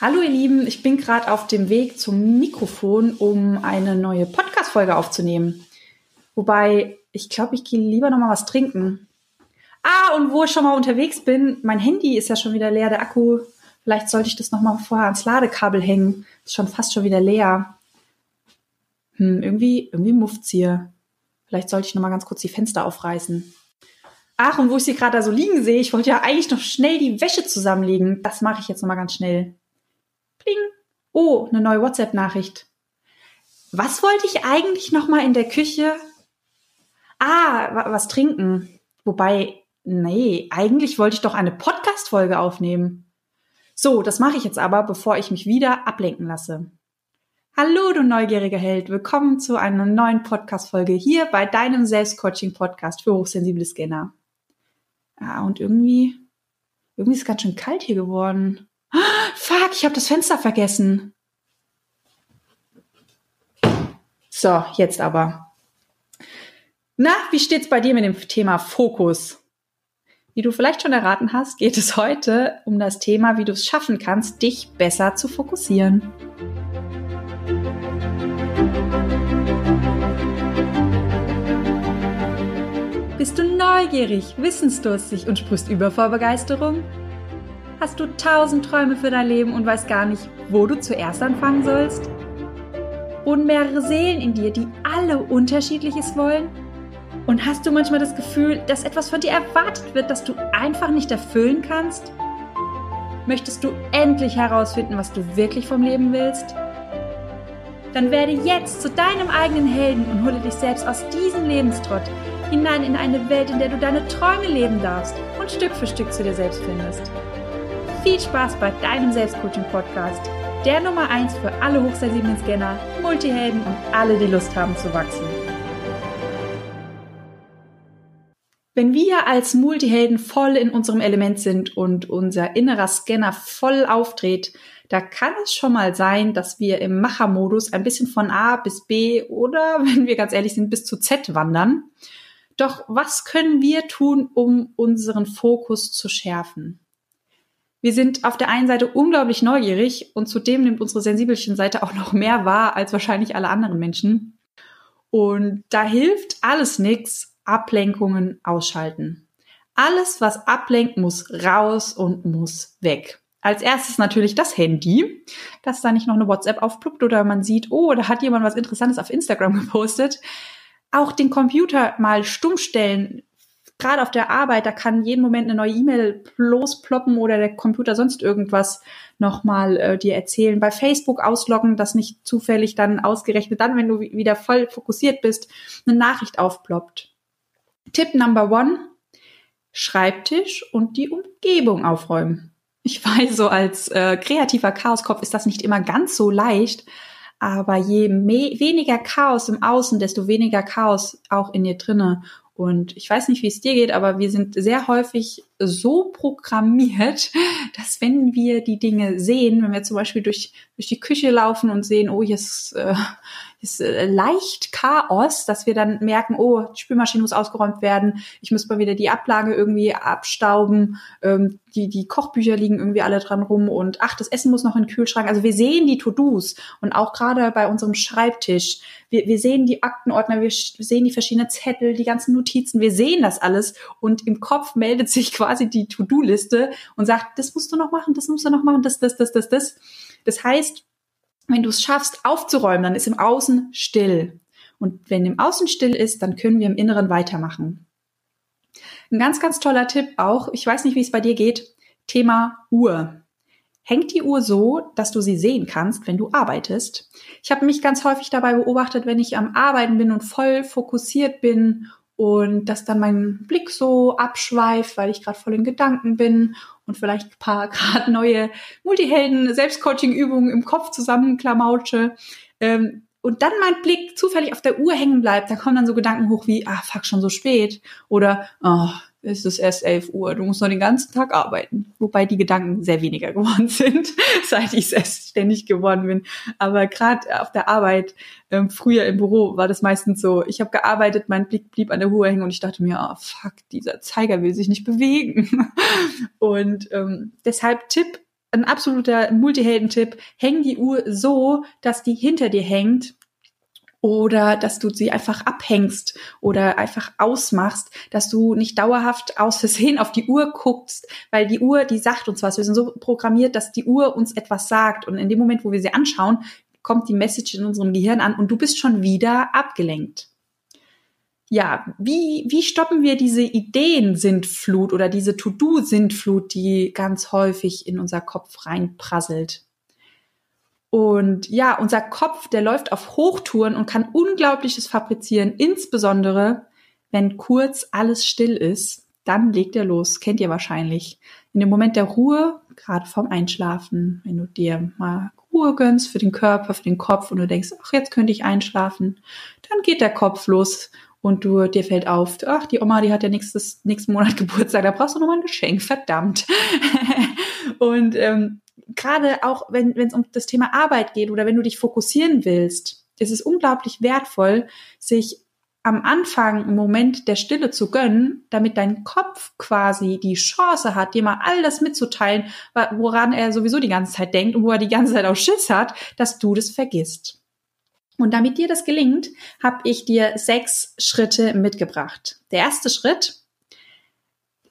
Hallo ihr Lieben, ich bin gerade auf dem Weg zum Mikrofon, um eine neue Podcast-Folge aufzunehmen. Wobei, ich glaube, ich gehe lieber noch mal was trinken. Ah, und wo ich schon mal unterwegs bin, mein Handy ist ja schon wieder leer, der Akku. Vielleicht sollte ich das noch mal vorher ans Ladekabel hängen. Ist schon fast schon wieder leer. Hm, irgendwie, irgendwie mufft's hier. Vielleicht sollte ich noch mal ganz kurz die Fenster aufreißen. Ach, und wo ich sie gerade da so liegen sehe, ich wollte ja eigentlich noch schnell die Wäsche zusammenlegen. Das mache ich jetzt noch mal ganz schnell. Pling. Oh, eine neue WhatsApp-Nachricht. Was wollte ich eigentlich noch mal in der Küche? Ah, was trinken. Wobei, nee, eigentlich wollte ich doch eine Podcast-Folge aufnehmen. So, das mache ich jetzt aber, bevor ich mich wieder ablenken lasse. Hallo, du neugieriger Held. Willkommen zu einer neuen Podcast-Folge hier bei deinem Selbstcoaching-Podcast für hochsensible Scanner. Ah, und irgendwie, irgendwie ist es ganz schön kalt hier geworden. Fuck, ich habe das Fenster vergessen. So, jetzt aber. Na, wie steht's bei dir mit dem Thema Fokus? Wie du vielleicht schon erraten hast, geht es heute um das Thema, wie du es schaffen kannst, dich besser zu fokussieren. Bist du neugierig, wissensdurstig und sprichst über vor Begeisterung? Hast du tausend Träume für dein Leben und weißt gar nicht, wo du zuerst anfangen sollst? Wohnen mehrere Seelen in dir, die alle unterschiedliches wollen? Und hast du manchmal das Gefühl, dass etwas von dir erwartet wird, das du einfach nicht erfüllen kannst? Möchtest du endlich herausfinden, was du wirklich vom Leben willst? Dann werde jetzt zu deinem eigenen Helden und hole dich selbst aus diesem Lebenstrott hinein in eine Welt, in der du deine Träume leben darfst und Stück für Stück zu dir selbst findest. Viel Spaß bei deinem Selbstcoaching-Podcast, der Nummer 1 für alle hochsensiblen Scanner, Multihelden und alle, die Lust haben zu wachsen. Wenn wir als Multihelden voll in unserem Element sind und unser innerer Scanner voll aufdreht, da kann es schon mal sein, dass wir im Machermodus ein bisschen von A bis B oder, wenn wir ganz ehrlich sind, bis zu Z wandern. Doch was können wir tun, um unseren Fokus zu schärfen? Wir sind auf der einen Seite unglaublich neugierig und zudem nimmt unsere sensibelchen Seite auch noch mehr wahr als wahrscheinlich alle anderen Menschen. Und da hilft alles nix, Ablenkungen ausschalten. Alles, was ablenkt, muss raus und muss weg. Als erstes natürlich das Handy, dass da nicht noch eine WhatsApp aufploppt oder man sieht, oh, da hat jemand was Interessantes auf Instagram gepostet. Auch den Computer mal stumm stellen, gerade auf der Arbeit, da kann jeden Moment eine neue E-Mail losploppen oder der Computer sonst irgendwas nochmal äh, dir erzählen. Bei Facebook ausloggen, dass nicht zufällig dann ausgerechnet dann, wenn du wieder voll fokussiert bist, eine Nachricht aufploppt. Tipp Number One, Schreibtisch und die Umgebung aufräumen. Ich weiß, so als äh, kreativer Chaoskopf ist das nicht immer ganz so leicht, aber je weniger Chaos im Außen, desto weniger Chaos auch in dir drinne. Und ich weiß nicht, wie es dir geht, aber wir sind sehr häufig so programmiert, dass wenn wir die Dinge sehen, wenn wir zum Beispiel durch, durch die Küche laufen und sehen, oh, hier ist, äh, ist äh, leicht Chaos, dass wir dann merken, oh, die Spülmaschine muss ausgeräumt werden, ich muss mal wieder die Ablage irgendwie abstauben, ähm, die, die Kochbücher liegen irgendwie alle dran rum und ach, das Essen muss noch in den Kühlschrank. Also wir sehen die To-Dos und auch gerade bei unserem Schreibtisch, wir, wir sehen die Aktenordner, wir sehen die verschiedenen Zettel, die ganzen Notizen, wir sehen das alles und im Kopf meldet sich quasi die To-Do-Liste und sagt, das musst du noch machen, das musst du noch machen, das, das, das, das, das. Das heißt, wenn du es schaffst, aufzuräumen, dann ist im Außen still. Und wenn im Außen still ist, dann können wir im Inneren weitermachen. Ein ganz, ganz toller Tipp auch, ich weiß nicht, wie es bei dir geht, Thema Uhr. Hängt die Uhr so, dass du sie sehen kannst, wenn du arbeitest? Ich habe mich ganz häufig dabei beobachtet, wenn ich am Arbeiten bin und voll fokussiert bin und dass dann mein Blick so abschweift, weil ich gerade voll in Gedanken bin und vielleicht paar gerade neue Multihelden Selbstcoaching Übungen im Kopf zusammenklamautsche ähm, und dann mein Blick zufällig auf der Uhr hängen bleibt, da kommen dann so Gedanken hoch wie ah fuck schon so spät oder oh, es ist erst 11 Uhr, du musst noch den ganzen Tag arbeiten. Wobei die Gedanken sehr weniger geworden sind, seit ich selbstständig geworden bin. Aber gerade auf der Arbeit, ähm, früher im Büro, war das meistens so, ich habe gearbeitet, mein Blick blieb an der Uhr hängen und ich dachte mir, oh fuck, dieser Zeiger will sich nicht bewegen. und ähm, deshalb Tipp, ein absoluter Multihelden-Tipp, häng die Uhr so, dass die hinter dir hängt oder dass du sie einfach abhängst oder einfach ausmachst, dass du nicht dauerhaft aus Versehen auf die Uhr guckst, weil die Uhr, die sagt uns was. Wir sind so programmiert, dass die Uhr uns etwas sagt und in dem Moment, wo wir sie anschauen, kommt die Message in unserem Gehirn an und du bist schon wieder abgelenkt. Ja, wie, wie stoppen wir diese Ideen-Sintflut oder diese To-Do-Sintflut, die ganz häufig in unser Kopf reinprasselt? Und ja, unser Kopf, der läuft auf Hochtouren und kann Unglaubliches fabrizieren, insbesondere wenn kurz alles still ist, dann legt er los, kennt ihr wahrscheinlich. In dem Moment der Ruhe, gerade vorm Einschlafen, wenn du dir mal Ruhe gönnst für den Körper, für den Kopf und du denkst, ach, jetzt könnte ich einschlafen, dann geht der Kopf los und du, dir fällt auf, ach, die Oma, die hat ja nächstes, nächsten Monat Geburtstag, da brauchst du nochmal ein Geschenk, verdammt. und ähm, gerade auch, wenn es um das Thema Arbeit geht oder wenn du dich fokussieren willst, ist es unglaublich wertvoll, sich am Anfang einen Moment der Stille zu gönnen, damit dein Kopf quasi die Chance hat, dir mal all das mitzuteilen, woran er sowieso die ganze Zeit denkt und wo er die ganze Zeit auch Schiss hat, dass du das vergisst. Und damit dir das gelingt, habe ich dir sechs Schritte mitgebracht. Der erste Schritt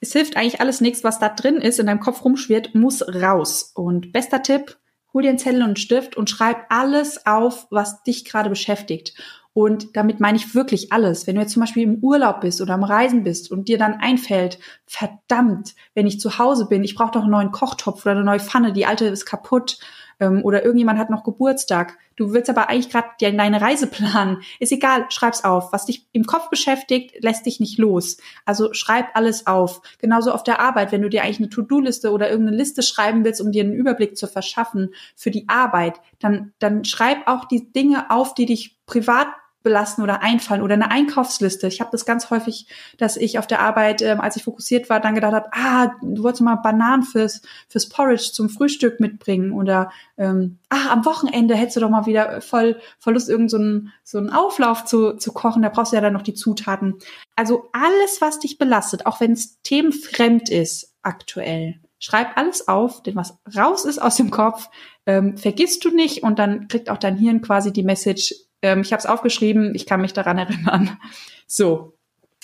es hilft eigentlich alles nichts, was da drin ist, in deinem Kopf rumschwirrt, muss raus. Und bester Tipp, hol dir einen Zettel und einen Stift und schreib alles auf, was dich gerade beschäftigt. Und damit meine ich wirklich alles. Wenn du jetzt zum Beispiel im Urlaub bist oder am Reisen bist und dir dann einfällt, verdammt, wenn ich zu Hause bin, ich brauche doch einen neuen Kochtopf oder eine neue Pfanne, die alte ist kaputt ähm, oder irgendjemand hat noch Geburtstag. Du willst aber eigentlich gerade deine Reise planen. Ist egal, schreib's auf. Was dich im Kopf beschäftigt, lässt dich nicht los. Also schreib alles auf. Genauso auf der Arbeit, wenn du dir eigentlich eine To-Do-Liste oder irgendeine Liste schreiben willst, um dir einen Überblick zu verschaffen für die Arbeit, dann, dann schreib auch die Dinge auf, die dich privat belasten oder einfallen oder eine Einkaufsliste. Ich habe das ganz häufig, dass ich auf der Arbeit, ähm, als ich fokussiert war, dann gedacht habe, ah, du wolltest mal Bananen fürs, fürs Porridge zum Frühstück mitbringen oder ähm, ah, am Wochenende hättest du doch mal wieder voll, voll Lust, irgendeinen so, so einen Auflauf zu, zu kochen. Da brauchst du ja dann noch die Zutaten. Also alles, was dich belastet, auch wenn es themenfremd ist aktuell, schreib alles auf, denn was raus ist aus dem Kopf, ähm, vergisst du nicht und dann kriegt auch dein Hirn quasi die Message, ähm, ich habe es aufgeschrieben, ich kann mich daran erinnern. So,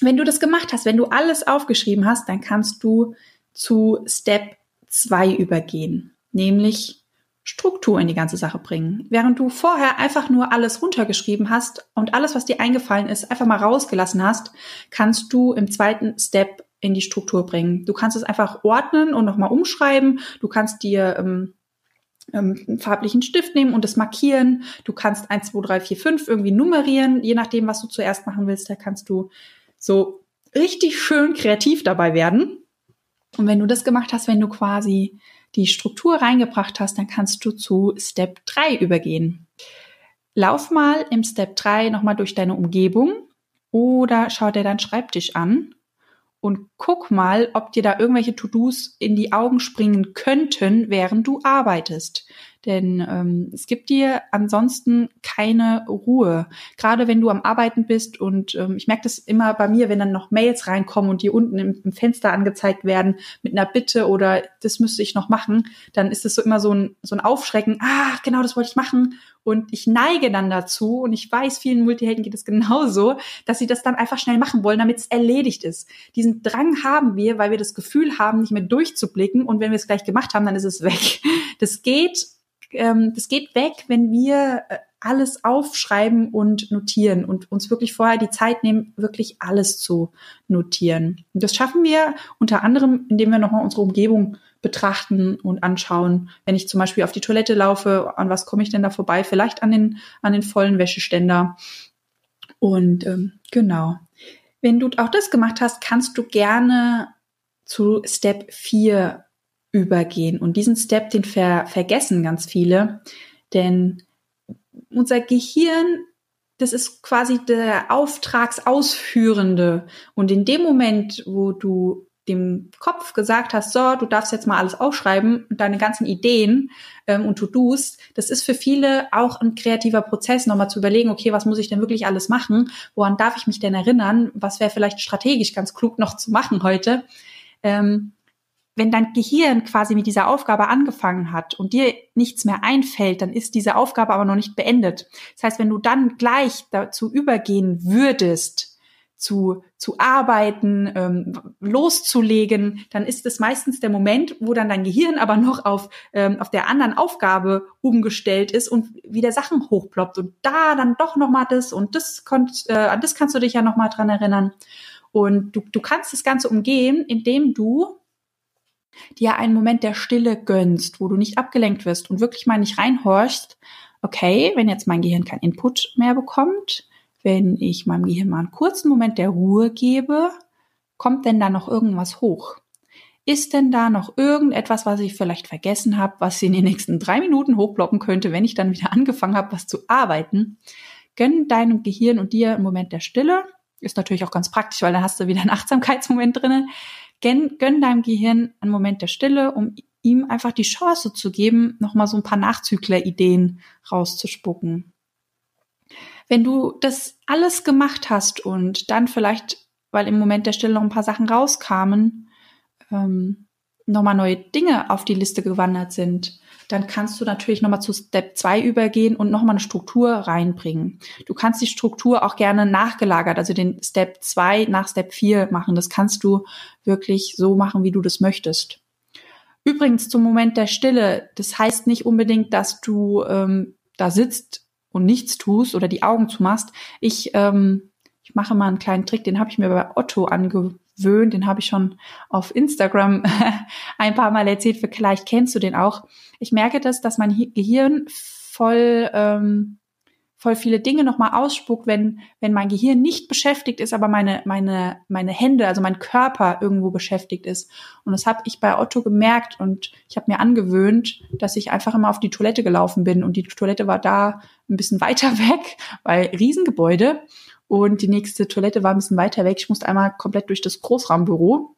wenn du das gemacht hast, wenn du alles aufgeschrieben hast, dann kannst du zu Step 2 übergehen, nämlich Struktur in die ganze Sache bringen. Während du vorher einfach nur alles runtergeschrieben hast und alles, was dir eingefallen ist, einfach mal rausgelassen hast, kannst du im zweiten Step in die Struktur bringen. Du kannst es einfach ordnen und nochmal umschreiben. Du kannst dir ähm, ähm, einen farblichen Stift nehmen und es markieren. Du kannst 1, 2, 3, 4, 5 irgendwie nummerieren, je nachdem, was du zuerst machen willst. Da kannst du so richtig schön kreativ dabei werden. Und wenn du das gemacht hast, wenn du quasi die Struktur reingebracht hast, dann kannst du zu Step 3 übergehen. Lauf mal im Step 3 nochmal durch deine Umgebung oder schau dir deinen Schreibtisch an und guck mal, ob dir da irgendwelche To-Dos in die Augen springen könnten, während du arbeitest. Denn ähm, es gibt dir ansonsten keine Ruhe. Gerade wenn du am Arbeiten bist und ähm, ich merke das immer bei mir, wenn dann noch Mails reinkommen und die unten im, im, Fenster angezeigt werden mit einer Bitte oder das müsste ich noch machen, dann ist es so immer so ein, so ein Aufschrecken, ah, genau das wollte ich machen. Und ich neige dann dazu, und ich weiß, vielen Multihelden geht es genauso, dass sie das dann einfach schnell machen wollen, damit es erledigt ist. Diesen Drang haben wir, weil wir das Gefühl haben, nicht mehr durchzublicken. Und wenn wir es gleich gemacht haben, dann ist es weg. Das geht ähm, das geht weg, wenn wir äh, alles aufschreiben und notieren und uns wirklich vorher die Zeit nehmen, wirklich alles zu notieren. Und das schaffen wir unter anderem, indem wir nochmal unsere Umgebung betrachten und anschauen. Wenn ich zum Beispiel auf die Toilette laufe, an was komme ich denn da vorbei? Vielleicht an den, an den vollen Wäscheständer. Und ähm, genau. Wenn du auch das gemacht hast, kannst du gerne zu Step 4 übergehen. Und diesen Step, den ver vergessen ganz viele, denn unser Gehirn, das ist quasi der Auftragsausführende. Und in dem Moment, wo du dem Kopf gesagt hast, so, du darfst jetzt mal alles aufschreiben, deine ganzen Ideen ähm, und To-Dos, das ist für viele auch ein kreativer Prozess, nochmal zu überlegen, okay, was muss ich denn wirklich alles machen? Woran darf ich mich denn erinnern? Was wäre vielleicht strategisch ganz klug noch zu machen heute? Ähm, wenn dein Gehirn quasi mit dieser Aufgabe angefangen hat und dir nichts mehr einfällt, dann ist diese Aufgabe aber noch nicht beendet. Das heißt, wenn du dann gleich dazu übergehen würdest, zu, zu arbeiten, ähm, loszulegen, dann ist es meistens der Moment, wo dann dein Gehirn aber noch auf, ähm, auf der anderen Aufgabe umgestellt ist und wieder Sachen hochploppt und da dann doch nochmal das und das, konnt, äh, an das kannst du dich ja nochmal dran erinnern. Und du, du kannst das Ganze umgehen, indem du dir einen Moment der Stille gönnst, wo du nicht abgelenkt wirst und wirklich mal nicht reinhorchst, okay, wenn jetzt mein Gehirn keinen Input mehr bekommt, wenn ich meinem Gehirn mal einen kurzen Moment der Ruhe gebe, kommt denn da noch irgendwas hoch? Ist denn da noch irgendetwas, was ich vielleicht vergessen habe, was in den nächsten drei Minuten hochploppen könnte, wenn ich dann wieder angefangen habe, was zu arbeiten? Gönn deinem Gehirn und dir einen Moment der Stille. Ist natürlich auch ganz praktisch, weil dann hast du wieder einen Achtsamkeitsmoment drinnen. Gönn, gönn deinem Gehirn einen Moment der Stille, um ihm einfach die Chance zu geben, nochmal so ein paar Nachzügler-Ideen rauszuspucken. Wenn du das alles gemacht hast und dann vielleicht, weil im Moment der Stille noch ein paar Sachen rauskamen, ähm, nochmal neue Dinge auf die Liste gewandert sind, dann kannst du natürlich nochmal zu Step 2 übergehen und nochmal eine Struktur reinbringen. Du kannst die Struktur auch gerne nachgelagert, also den Step 2 nach Step 4 machen. Das kannst du wirklich so machen, wie du das möchtest. Übrigens zum Moment der Stille, das heißt nicht unbedingt, dass du ähm, da sitzt und nichts tust oder die Augen zumachst. Ich, ähm, ich mache mal einen kleinen Trick, den habe ich mir bei Otto angewöhnt, den habe ich schon auf Instagram ein paar Mal erzählt, vielleicht kennst du den auch. Ich merke das, dass mein Gehirn voll ähm, voll viele Dinge nochmal ausspuckt, wenn, wenn mein Gehirn nicht beschäftigt ist, aber meine, meine, meine Hände, also mein Körper irgendwo beschäftigt ist. Und das habe ich bei Otto gemerkt und ich habe mir angewöhnt, dass ich einfach immer auf die Toilette gelaufen bin. Und die Toilette war da ein bisschen weiter weg, weil Riesengebäude. Und die nächste Toilette war ein bisschen weiter weg. Ich musste einmal komplett durch das Großraumbüro.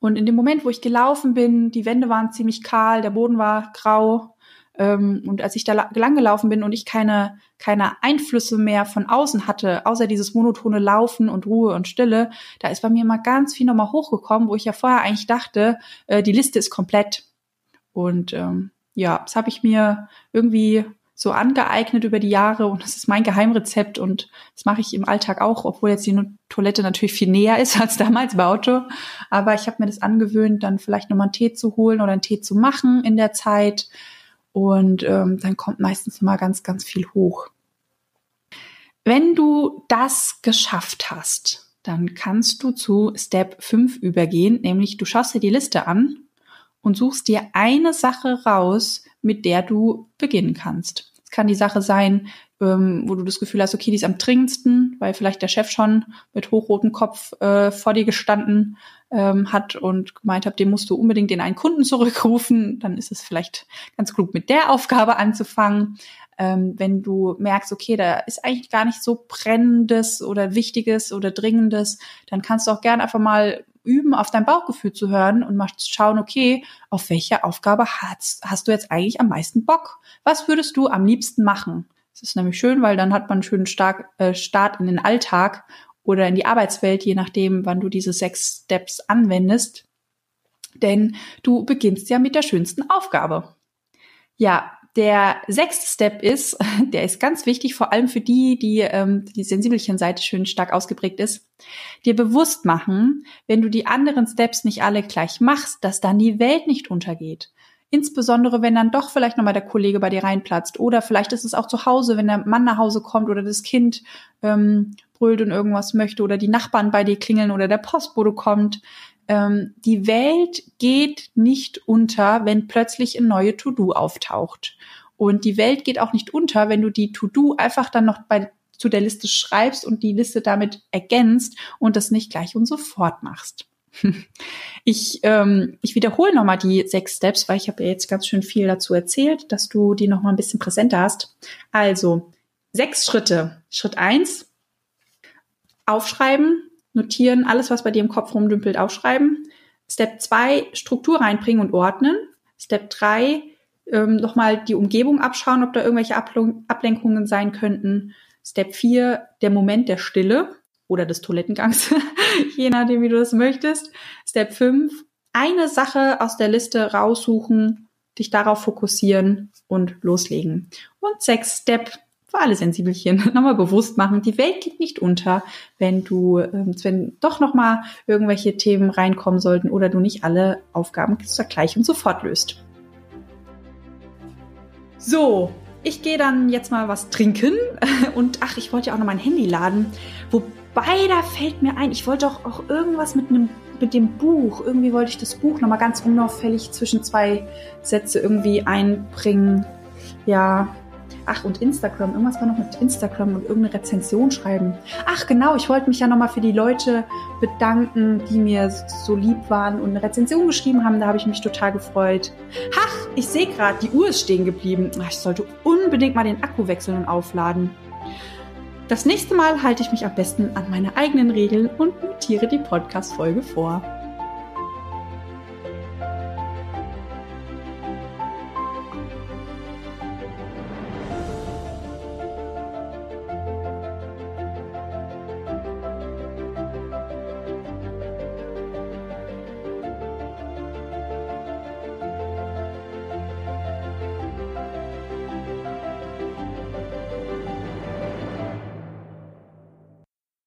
Und in dem Moment, wo ich gelaufen bin, die Wände waren ziemlich kahl, der Boden war grau, und als ich da lang gelaufen bin und ich keine, keine Einflüsse mehr von außen hatte, außer dieses monotone Laufen und Ruhe und Stille, da ist bei mir mal ganz viel nochmal hochgekommen, wo ich ja vorher eigentlich dachte, äh, die Liste ist komplett. Und ähm, ja, das habe ich mir irgendwie so angeeignet über die Jahre und das ist mein Geheimrezept und das mache ich im Alltag auch, obwohl jetzt die Toilette natürlich viel näher ist als damals bei Auto. Aber ich habe mir das angewöhnt, dann vielleicht nochmal einen Tee zu holen oder einen Tee zu machen in der Zeit. Und ähm, dann kommt meistens mal ganz, ganz viel hoch. Wenn du das geschafft hast, dann kannst du zu Step 5 übergehen, nämlich du schaust dir die Liste an und suchst dir eine Sache raus, mit der du beginnen kannst. Es kann die Sache sein, ähm, wo du das Gefühl hast, okay, die ist am dringendsten, weil vielleicht der Chef schon mit hochrotem Kopf äh, vor dir gestanden ähm, hat und gemeint hat, dem musst du unbedingt den einen Kunden zurückrufen, dann ist es vielleicht ganz klug, mit der Aufgabe anzufangen. Ähm, wenn du merkst, okay, da ist eigentlich gar nicht so brennendes oder wichtiges oder dringendes, dann kannst du auch gerne einfach mal üben, auf dein Bauchgefühl zu hören und mal schauen, okay, auf welche Aufgabe hast, hast du jetzt eigentlich am meisten Bock? Was würdest du am liebsten machen? Das ist nämlich schön, weil dann hat man einen schönen äh, Start in den Alltag oder in die Arbeitswelt, je nachdem, wann du diese sechs Steps anwendest. Denn du beginnst ja mit der schönsten Aufgabe. Ja, der sechste Step ist, der ist ganz wichtig, vor allem für die, die ähm, die sensibelchen Seite schön stark ausgeprägt ist, dir bewusst machen, wenn du die anderen Steps nicht alle gleich machst, dass dann die Welt nicht untergeht. Insbesondere, wenn dann doch vielleicht nochmal der Kollege bei dir reinplatzt. Oder vielleicht ist es auch zu Hause, wenn der Mann nach Hause kommt oder das Kind ähm, brüllt und irgendwas möchte oder die Nachbarn bei dir klingeln oder der Postbote kommt. Ähm, die Welt geht nicht unter, wenn plötzlich ein neue To-Do auftaucht. Und die Welt geht auch nicht unter, wenn du die To-Do einfach dann noch bei, zu der Liste schreibst und die Liste damit ergänzt und das nicht gleich und sofort machst. Ich, ähm, ich wiederhole nochmal die sechs Steps, weil ich habe ja jetzt ganz schön viel dazu erzählt, dass du die nochmal ein bisschen präsenter hast. Also, sechs Schritte. Schritt eins, aufschreiben, notieren, alles, was bei dir im Kopf rumdümpelt, aufschreiben. Step zwei, Struktur reinbringen und ordnen. Step drei, ähm, nochmal die Umgebung abschauen, ob da irgendwelche Ablenkungen sein könnten. Step vier, der Moment der Stille oder des Toilettengangs, je nachdem, wie du das möchtest. Step 5, eine Sache aus der Liste raussuchen, dich darauf fokussieren und loslegen. Und sechs Step für alle Sensibelchen nochmal bewusst machen. Die Welt geht nicht unter, wenn du, ähm, wenn doch nochmal irgendwelche Themen reinkommen sollten oder du nicht alle Aufgaben gleich und sofort löst. So, ich gehe dann jetzt mal was trinken und ach, ich wollte ja auch noch mein Handy laden. Wobei, da fällt mir ein, ich wollte auch, auch irgendwas mit einem mit dem Buch. Irgendwie wollte ich das Buch nochmal ganz unauffällig zwischen zwei Sätze irgendwie einbringen. Ja, Ach, und Instagram. Irgendwas war noch mit Instagram und irgendeine Rezension schreiben. Ach, genau. Ich wollte mich ja nochmal für die Leute bedanken, die mir so lieb waren und eine Rezension geschrieben haben. Da habe ich mich total gefreut. Ach, ich sehe gerade, die Uhr ist stehen geblieben. Ich sollte unbedingt mal den Akku wechseln und aufladen. Das nächste Mal halte ich mich am besten an meine eigenen Regeln und notiere die Podcast-Folge vor.